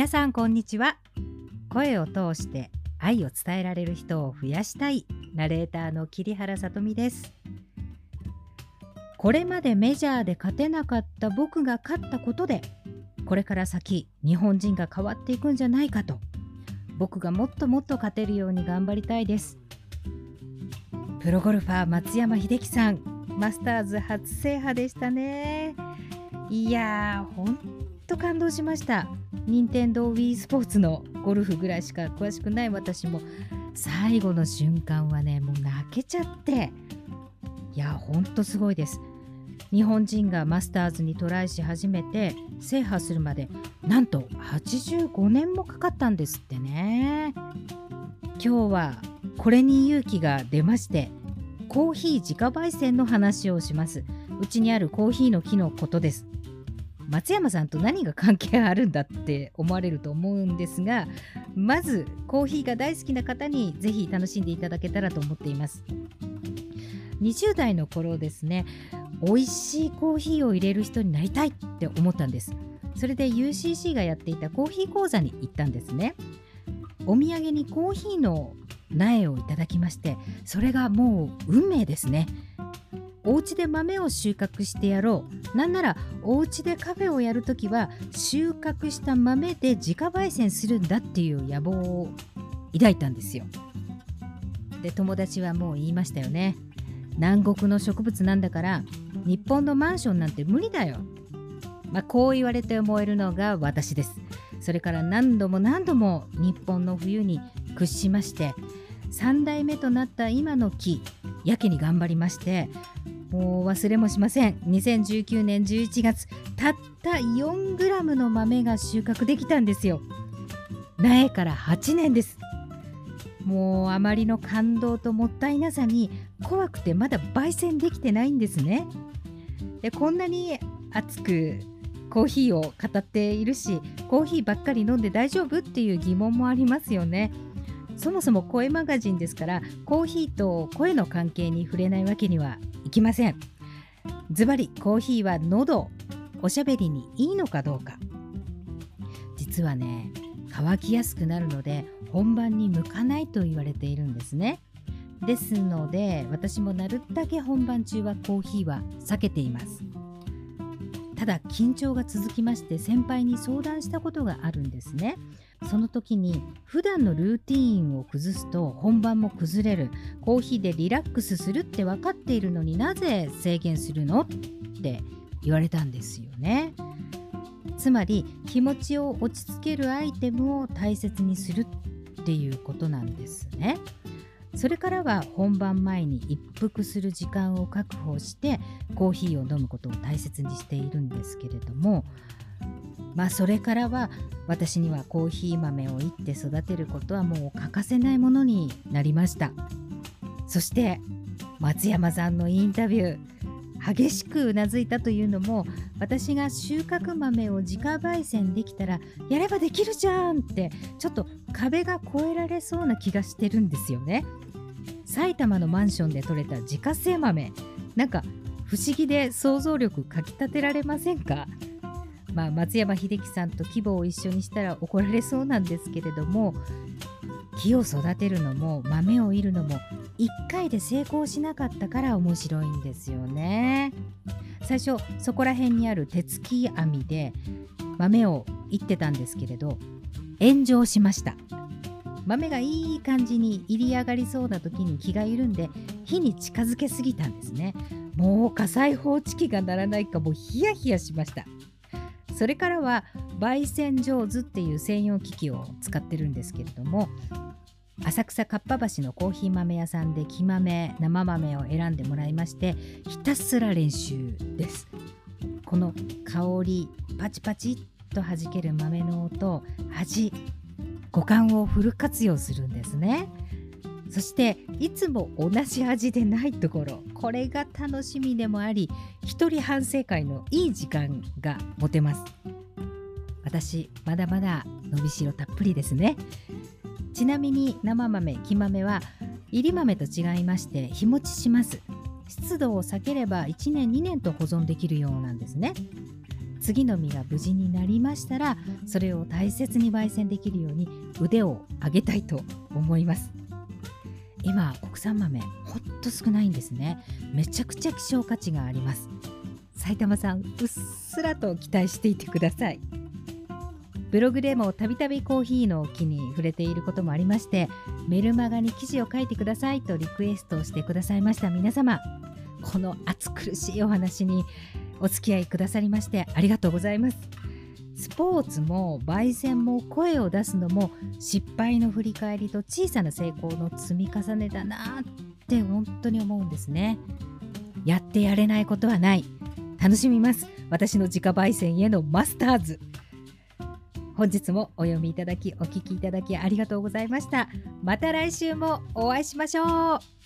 皆さんこんにちは。声を通して愛を伝えられる人を増やしたい。ナレーターの桐原さとみです。これまでメジャーで勝てなかった僕が勝ったことでこれから先日本人が変わっていくんじゃないかと僕がもっともっと勝てるように頑張りたいです。プロゴルファー松山英樹さんマスターズ初制覇でしたね。いやーほんと感動しました。任天堂 w i i スポーツのゴルフぐらいしか詳しくない私も最後の瞬間はねもう泣けちゃっていやほんとすごいです。日本人がマスターズにトライし始めて制覇するまでなんと85年もかかったんですってね。今日はこれに勇気が出ましてコーヒー自家焙煎の話をします。うちにあるコーヒーの木のことです。松山さんと何が関係あるんだって思われると思うんですがまずコーヒーが大好きな方にぜひ楽しんでいただけたらと思っています。20代の頃ですね美味しいコーヒーを入れる人になりたいって思ったんです。それで UCC がやっていたコーヒー講座に行ったんですね。お土産にコーヒーの苗をいただきましてそれがもう運命ですね。お家で豆を収穫してやろう。なんならお家でカフェをやるときは収穫した豆で自家焙煎するんだっていう野望を抱いたんですよ。で友達はもう言いましたよね。南国の植物なんだから日本のマンションなんて無理だよ。まあこう言われて思えるのが私です。それから何度も何度も日本の冬に屈しまして3代目となった今の木やけに頑張りましてもう忘れもしません。2019年11月たった 4g の豆が収穫できたんですよ。苗から8年です。もうあまりの感動ともったいなさに怖くてまだ焙煎できてないんですね。でこんなに熱くコーヒーを語っているしコーヒーばっかり飲んで大丈夫っていう疑問もありますよね。そもそも声マガジンですからコーヒーと声の関係に触れないわけにはいきません。ズバリコーヒーは喉おしゃべりにいいのかどうか。実はね乾きやすくなるので本番に向かないと言われているんですね。ですので私もなるだけ本番中はコーヒーは避けています。ただ緊張が続きまして先輩に相談したことがあるんですね。その時に普段のルーティーンを崩すと本番も崩れる。コーヒーでリラックスするって分かっているのになぜ制限するのって言われたんですよね。つまり気持ちを落ち着けるアイテムを大切にするっていうことなんですね。それからは本番前に一服する時間を確保してコーヒーを飲むことを大切にしているんですけれどもまあそれからは私にはコーヒー豆をいって育てることはもう欠かせないものになりました。そして松山さんのインタビュー激しくうなずいたというのも私が収穫豆を自家焙煎できたらやればできるじゃんってちょっと壁が越えられそうな気がしてるんですよね。埼玉のマンションで採れた自家製豆。なんか不思議で想像力かきたてられませんか？まあ、松山英樹さんと規模を一緒にしたら怒られそうなんですけれども木を育てるのも豆をいるのも1回で成功しなかったから面白いんですよね。最初そこら辺にある鉄木網で豆をいってたんですけれど炎上しました。豆がいい感じに入り上がりそうな時に気が緩んで火に近づけすぎたんですね。もう火災報知器が鳴らないかもうヒヤヒヤしました。それからは焙煎上手っていう専用機器を使ってるんですけれども浅草かっぱ橋のコーヒー豆屋さんで木豆生豆を選んでもらいましてひたすら練習です。この香りパチパチっと弾ける豆の音味五感をフル活用するんですね。そしていつも同じ味でないところ。これが楽しみでもあり一人反省会のいい時間が持てます。私まだまだ伸びしろたっぷりですね。ちなみに生豆木豆は入り豆と違いまして日持ちします。湿度を避ければ1年2年と保存できるようなんですね。次の実が無事になりましたらそれを大切に焙煎できるように腕を上げたいと思います。今国産豆ほっと少ないんですね。めちゃくちゃ希少価値があります。埼玉さんうっすらと期待していてください。ブログでもたびたびコーヒーの木に触れていることもありましてメルマガに記事を書いてくださいとリクエストをしてくださいました。皆様この暑苦しいお話にお付き合いくださりましてありがとうございます。スポーツも焙煎も声を出すのも失敗の振り返りと小さな成功の積み重ねだなって本当に思うんですね。やってやれないことはない。楽しみます。私の自家焙煎へのマスターズ。本日もお読みいただきお聞きいただきありがとうございました。また来週もお会いしましょう。